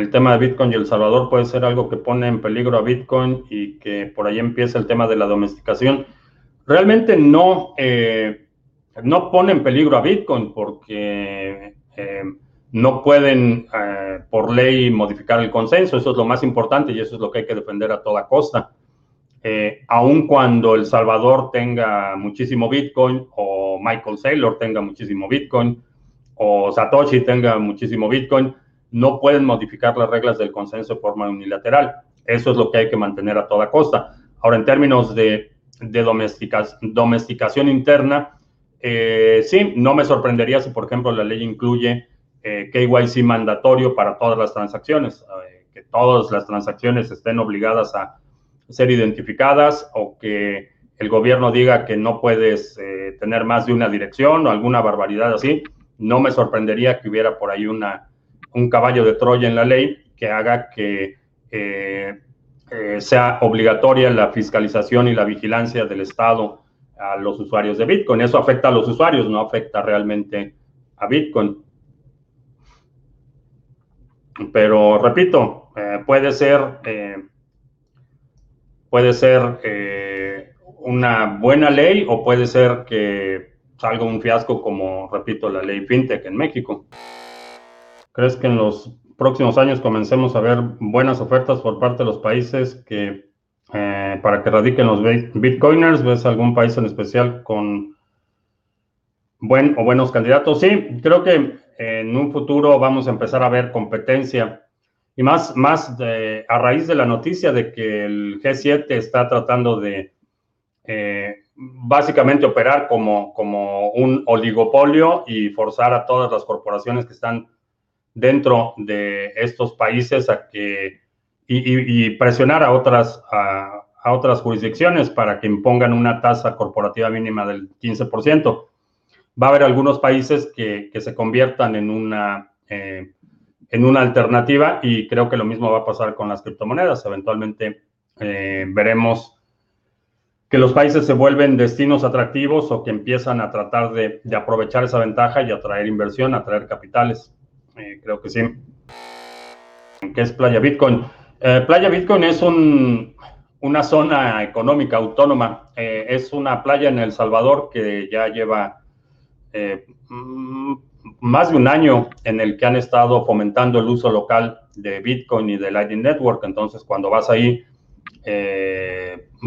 el tema de Bitcoin y El Salvador puede ser algo que pone en peligro a Bitcoin y que por ahí empieza el tema de la domesticación. Realmente no, eh, no pone en peligro a Bitcoin porque eh, no pueden eh, por ley modificar el consenso, eso es lo más importante y eso es lo que hay que defender a toda costa. aun cuando El Salvador tenga muchísimo Bitcoin o Michael Saylor tenga muchísimo Bitcoin o Satoshi tenga muchísimo Bitcoin, no pueden modificar las reglas del consenso de forma unilateral. Eso es lo que hay que mantener a toda costa. Ahora, en términos de, domesticación interna, eh, sí, no me sorprendería si, por ejemplo, la ley incluye eh, KYC mandatorio para todas las transacciones, eh, que todas las transacciones estén obligadas a ser identificadas o que el gobierno diga que no puedes tener más de una dirección o alguna barbaridad así. No me sorprendería que hubiera por ahí una, un caballo de Troya en la ley que haga que eh, eh, sea obligatoria la fiscalización y la vigilancia del Estado a los usuarios de Bitcoin. Eso afecta a los usuarios, no afecta realmente a Bitcoin. Pero repito, eh, puede ser, puede ser una buena ley o puede ser que salga un fiasco como, repito, la ley FinTech en México. ¿Crees que en los próximos años comencemos a ver buenas ofertas por parte de los países que eh, para que radiquen los bitcoiners? ¿Ves algún país en especial con buen o buenos candidatos? Sí, creo que en un futuro vamos a empezar a ver competencia y más, más a raíz de la noticia de que el G7 está tratando de eh, básicamente operar como, como un oligopolio y forzar a todas las corporaciones que están dentro de estos países a que y, presionar a otras, a, otras jurisdicciones para que impongan una tasa corporativa mínima del 15%. Va a haber algunos países que, se conviertan en una, eh, en una alternativa y creo que lo mismo va a pasar con las criptomonedas. Eventualmente eh, veremos que los países se vuelven destinos atractivos o que empiezan a tratar de, de aprovechar esa ventaja y atraer inversión, atraer capitales. Eh, creo que sí. ¿Qué es Playa Bitcoin? Eh, Playa Bitcoin es una zona económica autónoma. Eh, es una playa en El Salvador que ya lleva mm, más de un año en el que han estado fomentando el uso local de Bitcoin y de Lightning Network. Entonces, cuando vas ahí,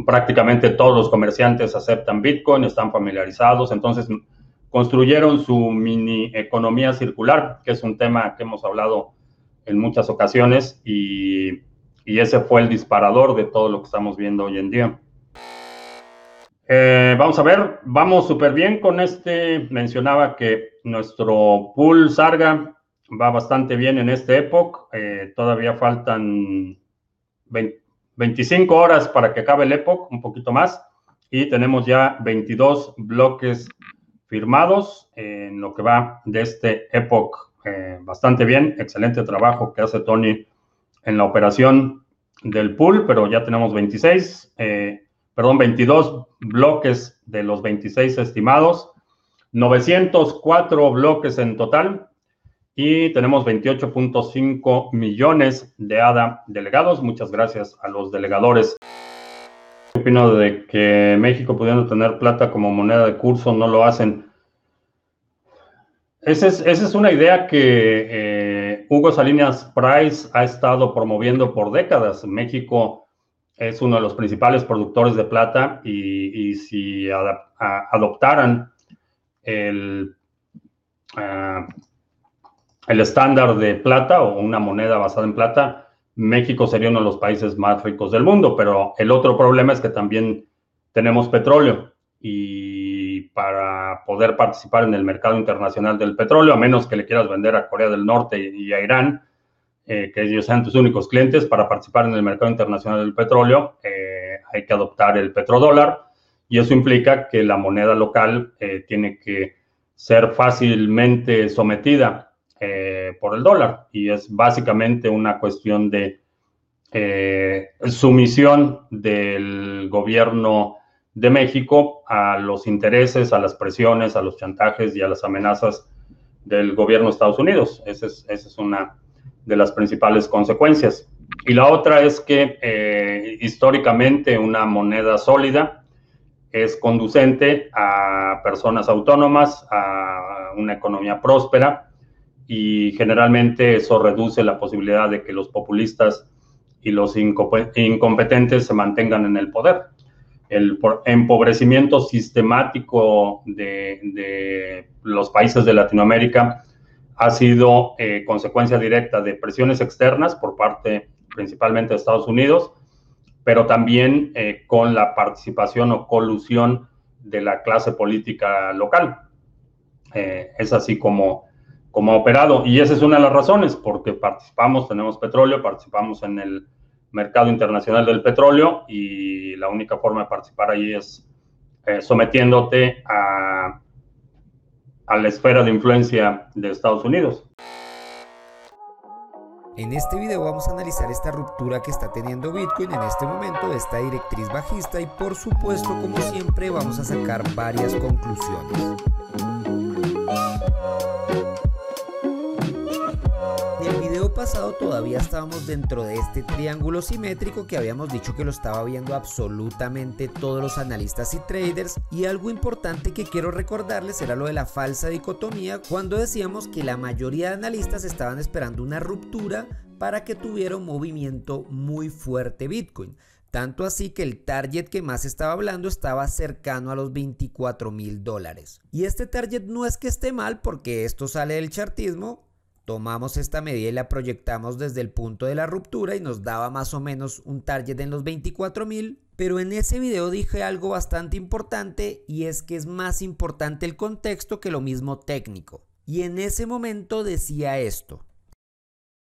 prácticamente todos los comerciantes aceptan Bitcoin, están familiarizados. Entonces, construyeron su mini economía circular, que es un tema que hemos hablado en muchas ocasiones y, ese fue el disparador de todo lo que estamos viendo hoy en día. Eh, vamos a ver, vamos súper bien con este. Mencionaba que nuestro pool Sarga va bastante bien en este época. Eh, todavía faltan 25 horas para que acabe el época, un poquito más. Y tenemos ya 22 bloques firmados en lo que va de este Epoch eh, bastante bien. Excelente trabajo que hace Tony en la operación del pool, pero ya tenemos 26, eh, perdón, 22 bloques de los 26 estimados, 904 bloques en total y tenemos 28.5 millones de ADA delegados. Muchas gracias a los delegadores. ¿Qué opino de que México pudiendo tener plata como moneda de curso no lo hacen? Esa es, una idea que eh, Hugo Salinas Price ha estado promoviendo por décadas. México es uno de los principales productores de plata y, si adoptaran el, ah, el estándar de plata o una moneda basada en plata, México sería uno de los países más ricos del mundo. Pero el otro problema es que también tenemos petróleo y para poder participar en el mercado internacional del petróleo, a menos que le quieras vender a Corea del Norte y a Irán, eh, que ellos sean tus únicos clientes, para participar en el mercado internacional del petróleo, eh, hay que adoptar el petrodólar y eso implica que la moneda local eh, tiene que ser fácilmente sometida por el dólar y es básicamente una cuestión de sumisión del gobierno de México a los intereses, a las presiones, a los chantajes y a las amenazas del gobierno de Estados Unidos. Esa es, es una de las principales consecuencias. Y la otra es que eh, históricamente una moneda sólida es conducente a personas autónomas, a una economía próspera y generalmente eso reduce la posibilidad de que los populistas y los incompetentes se mantengan en el poder. El empobrecimiento sistemático de, los países de Latinoamérica ha sido eh, consecuencia directa de presiones externas por parte principalmente de Estados Unidos, pero también eh, con la participación o colusión de la clase política local. Eh, es así como como ha operado. Y esa es una de las razones, porque participamos, tenemos petróleo, participamos en el mercado internacional del petróleo y la única forma de participar ahí es eh, sometiéndote a, a la esfera de influencia de Estados Unidos. En este video vamos a analizar esta ruptura que está teniendo Bitcoin en este momento, esta directriz bajista y por supuesto como siempre vamos a sacar varias conclusiones. Pasado todavía estábamos dentro de este triángulo simétrico que habíamos dicho que lo estaba viendo absolutamente todos los analistas y traders y algo importante que quiero recordarles era lo de la falsa dicotomía cuando decíamos que la mayoría de analistas estaban esperando una ruptura para que tuviera un movimiento muy fuerte Bitcoin. Tanto así que el target que más estaba hablando estaba cercano a los 24 mil dólares. Y este target no es que esté mal porque esto sale del chartismo, Tomamos esta medida y la proyectamos desde el punto de la ruptura y nos daba más o menos un target en los 24.000. Pero en ese video dije algo bastante importante y es que es más importante el contexto que lo mismo técnico. Y en ese momento decía esto.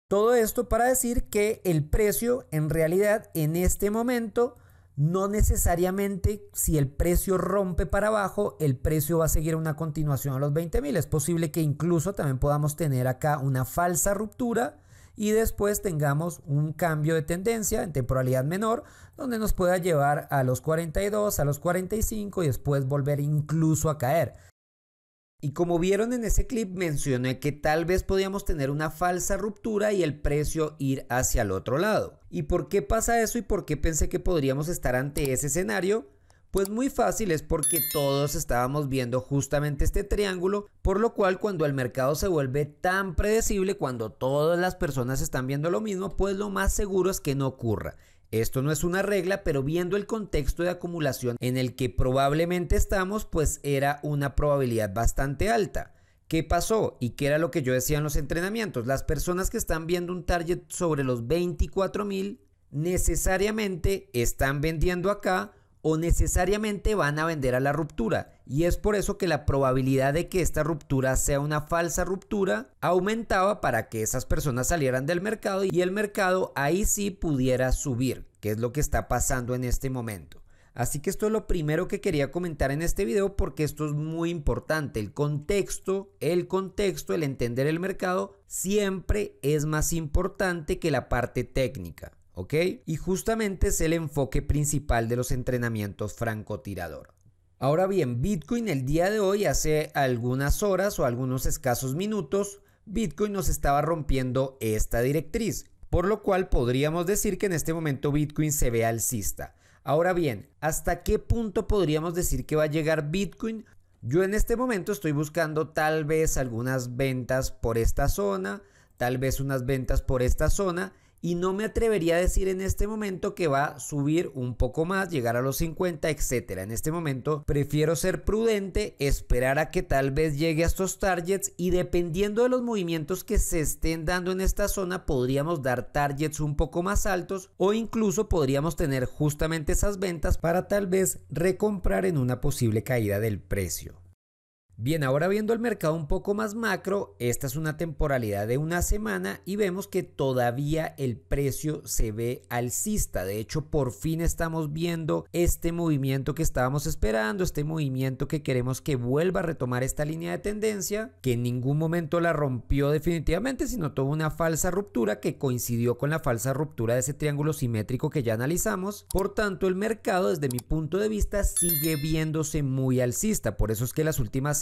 Todo esto para decir que el precio en realidad en este momento no necesariamente si el precio rompe para abajo, el precio va a seguir una continuación a los 20 mil. Es posible que incluso también podamos tener acá una falsa ruptura y después tengamos un cambio de tendencia en temporalidad menor donde nos pueda llevar a los 42, a los 45 y después volver incluso a caer. Y como vieron en ese clip mencioné que tal vez podíamos tener una falsa ruptura y el precio ir hacia el otro lado. ¿Y por qué pasa eso y por qué pensé que podríamos estar ante ese escenario? Pues muy fácil es porque todos estábamos viendo justamente este triángulo, por lo cual cuando el mercado se vuelve tan predecible, cuando todas las personas están viendo lo mismo, pues lo más seguro es que no ocurra. Esto no es una regla, pero viendo el contexto de acumulación en el que probablemente estamos, pues era una probabilidad bastante alta. ¿Qué pasó? ¿Y qué era lo que yo decía en los entrenamientos? Las personas que están viendo un target sobre los 24 mil necesariamente están vendiendo acá o necesariamente van a vender a la ruptura. Y es por eso que la probabilidad de que esta ruptura sea una falsa ruptura aumentaba para que esas personas salieran del mercado y el mercado ahí sí pudiera subir, que es lo que está pasando en este momento. Así que esto es lo primero que quería comentar en este video porque esto es muy importante. El contexto, el contexto, el entender el mercado siempre es más importante que la parte técnica. Y justamente es el enfoque principal de los entrenamientos francotirador. Ahora bien, Bitcoin el día de hoy, hace algunas horas o algunos escasos minutos, Bitcoin nos estaba rompiendo esta directriz, por lo cual podríamos decir que en este momento Bitcoin se ve alcista. Ahora bien, ¿hasta qué punto podríamos decir que va a llegar Bitcoin? Yo en este momento estoy buscando tal vez algunas ventas por esta zona, tal vez unas ventas por esta zona y no me atrevería a decir en este momento que va a subir un poco más, llegar a los 50, etcétera. En este momento prefiero ser prudente, esperar a que tal vez llegue a estos targets y dependiendo de los movimientos que se estén dando en esta zona podríamos dar targets un poco más altos o incluso podríamos tener justamente esas ventas para tal vez recomprar en una posible caída del precio. Bien, ahora viendo el mercado un poco más macro, esta es una temporalidad de una semana y vemos que todavía el precio se ve alcista. De hecho, por fin estamos viendo este movimiento que estábamos esperando, este movimiento que queremos que vuelva a retomar esta línea de tendencia, que en ningún momento la rompió definitivamente, sino tuvo una falsa ruptura que coincidió con la falsa ruptura de ese triángulo simétrico que ya analizamos. Por tanto, el mercado desde mi punto de vista sigue viéndose muy alcista. Por eso es que las últimas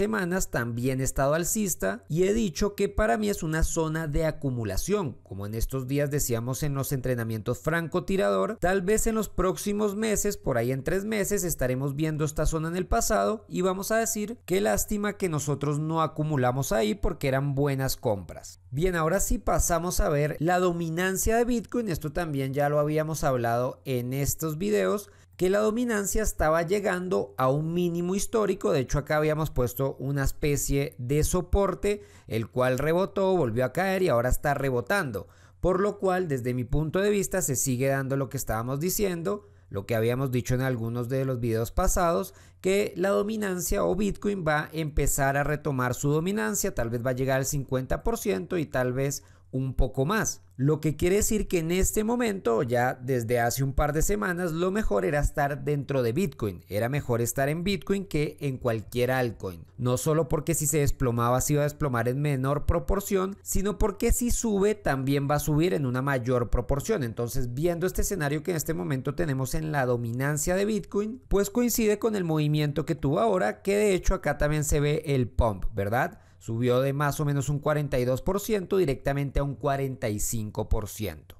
también he estado alcista y he dicho que para mí es una zona de acumulación. Como en estos días decíamos en los entrenamientos francotirador, tal vez en los próximos meses, por ahí en tres meses, estaremos viendo esta zona en el pasado y vamos a decir qué lástima que nosotros no acumulamos ahí porque eran buenas compras. Bien, ahora sí pasamos a ver la dominancia de Bitcoin. Esto también ya lo habíamos hablado en estos videos que la dominancia estaba llegando a un mínimo histórico. De hecho, acá habíamos puesto una especie de soporte, el cual rebotó, volvió a caer y ahora está rebotando. Por lo cual, desde mi punto de vista, se sigue dando lo que estábamos diciendo, lo que habíamos dicho en algunos de los videos pasados, que la dominancia o Bitcoin va a empezar a retomar su dominancia, tal vez va a llegar al 50% y tal vez un poco más. Lo que quiere decir que en este momento, ya desde hace un par de semanas, lo mejor era estar dentro de Bitcoin. Era mejor estar en Bitcoin que en cualquier altcoin. No solo porque si se desplomaba se iba a desplomar en menor proporción, sino porque si sube también va a subir en una mayor proporción. Entonces, viendo este escenario que en este momento tenemos en la dominancia de Bitcoin, pues coincide con el movimiento que tuvo ahora, que de hecho acá también se ve el pump, ¿verdad? Subió de más o menos un 42% directamente a un 45%.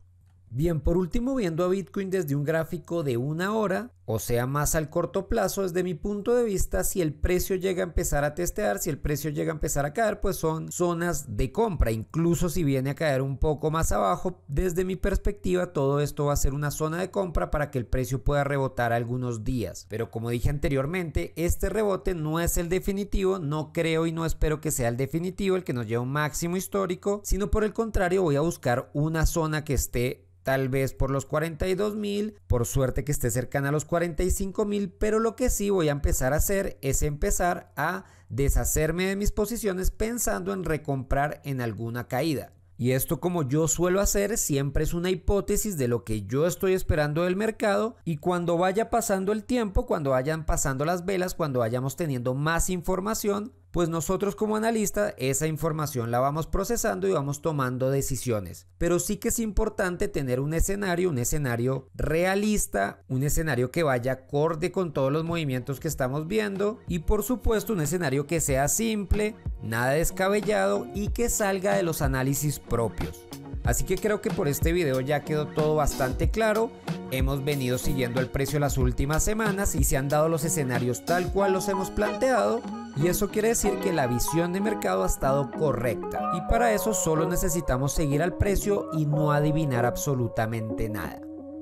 Bien, por último, viendo a Bitcoin desde un gráfico de una hora, o sea, más al corto plazo, desde mi punto de vista, si el precio llega a empezar a testear, si el precio llega a empezar a caer, pues son zonas de compra. Incluso si viene a caer un poco más abajo, desde mi perspectiva, todo esto va a ser una zona de compra para que el precio pueda rebotar algunos días. Pero como dije anteriormente, este rebote no es el definitivo, no creo y no espero que sea el definitivo, el que nos lleve a un máximo histórico, sino por el contrario, voy a buscar una zona que esté tal vez por los 42 mil, por suerte que esté cercana a los 45 mil, pero lo que sí voy a empezar a hacer es empezar a deshacerme de mis posiciones pensando en recomprar en alguna caída. Y esto como yo suelo hacer siempre es una hipótesis de lo que yo estoy esperando del mercado y cuando vaya pasando el tiempo, cuando vayan pasando las velas, cuando vayamos teniendo más información, pues nosotros como analistas esa información la vamos procesando y vamos tomando decisiones. Pero sí que es importante tener un escenario, un escenario realista, un escenario que vaya acorde con todos los movimientos que estamos viendo y por supuesto un escenario que sea simple, nada descabellado y que salga de los análisis propios. Así que creo que por este video ya quedó todo bastante claro. Hemos venido siguiendo el precio las últimas semanas y se han dado los escenarios tal cual los hemos planteado. Y eso quiere decir que la visión de mercado ha estado correcta. Y para eso solo necesitamos seguir al precio y no adivinar absolutamente nada.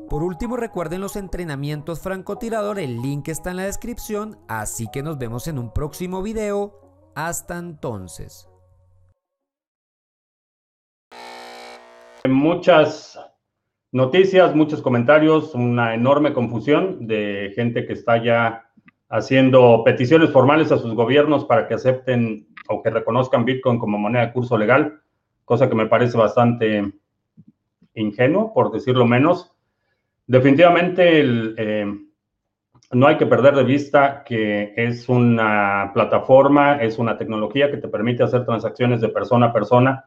Por último recuerden los entrenamientos francotirador, el link está en la descripción, así que nos vemos en un próximo video. Hasta entonces. Muchas noticias, muchos comentarios, una enorme confusión de gente que está ya haciendo peticiones formales a sus gobiernos para que acepten o que reconozcan Bitcoin como moneda de curso legal, cosa que me parece bastante ingenuo, por decirlo menos. Definitivamente eh, no hay que perder de vista que es una plataforma, es una tecnología que te permite hacer transacciones de persona a persona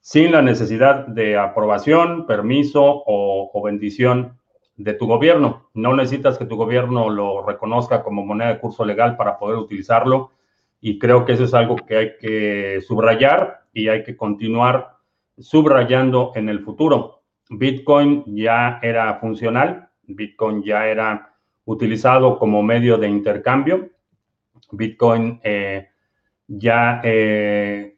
sin la necesidad de aprobación, permiso o, bendición de tu gobierno. No necesitas que tu gobierno lo reconozca como moneda de curso legal para poder utilizarlo y creo que eso es algo que hay que subrayar y hay que continuar subrayando en el futuro. Bitcoin ya era funcional, Bitcoin ya era utilizado como medio de intercambio, Bitcoin eh, ya eh,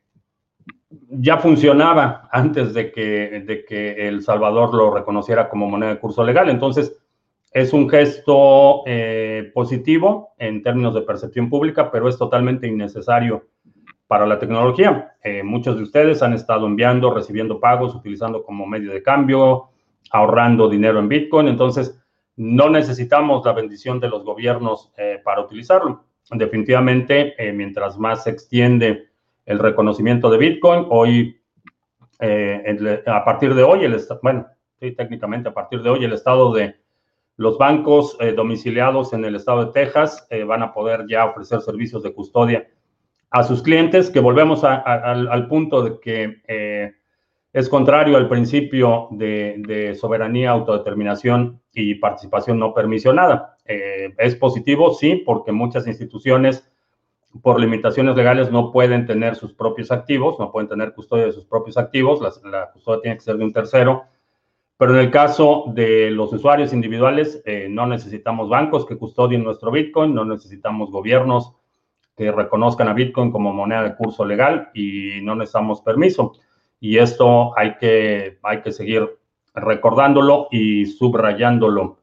ya funcionaba antes de que, El Salvador lo reconociera como moneda de curso legal. Entonces, es un gesto eh, positivo en términos de percepción pública, pero es totalmente innecesario para la tecnología. Eh, muchos de ustedes han estado enviando, recibiendo pagos, utilizando como medio de cambio, ahorrando dinero en Bitcoin. Entonces, no necesitamos la bendición de los gobiernos eh, para utilizarlo. Definitivamente, mientras más se extiende el reconocimiento de Bitcoin. Hoy, eh, a partir de hoy, el bueno, sí, técnicamente a partir de hoy, el estado de los bancos eh, domiciliados en el estado de Texas eh, van a poder ya ofrecer servicios de custodia a sus clientes, que volvemos al, punto de que es contrario al principio de, soberanía, autodeterminación y participación no permisionada. es positivo, sí, porque muchas instituciones por limitaciones legales no pueden tener sus propios activos, no pueden tener custodia de sus propios activos, la, la custodia tiene que ser de un tercero. Pero en el caso de los usuarios individuales, eh, no necesitamos bancos que custodien nuestro Bitcoin, no necesitamos gobiernos que reconozcan a Bitcoin como moneda de curso legal y no necesitamos permiso. Y esto hay que, hay que seguir recordándolo y subrayándolo.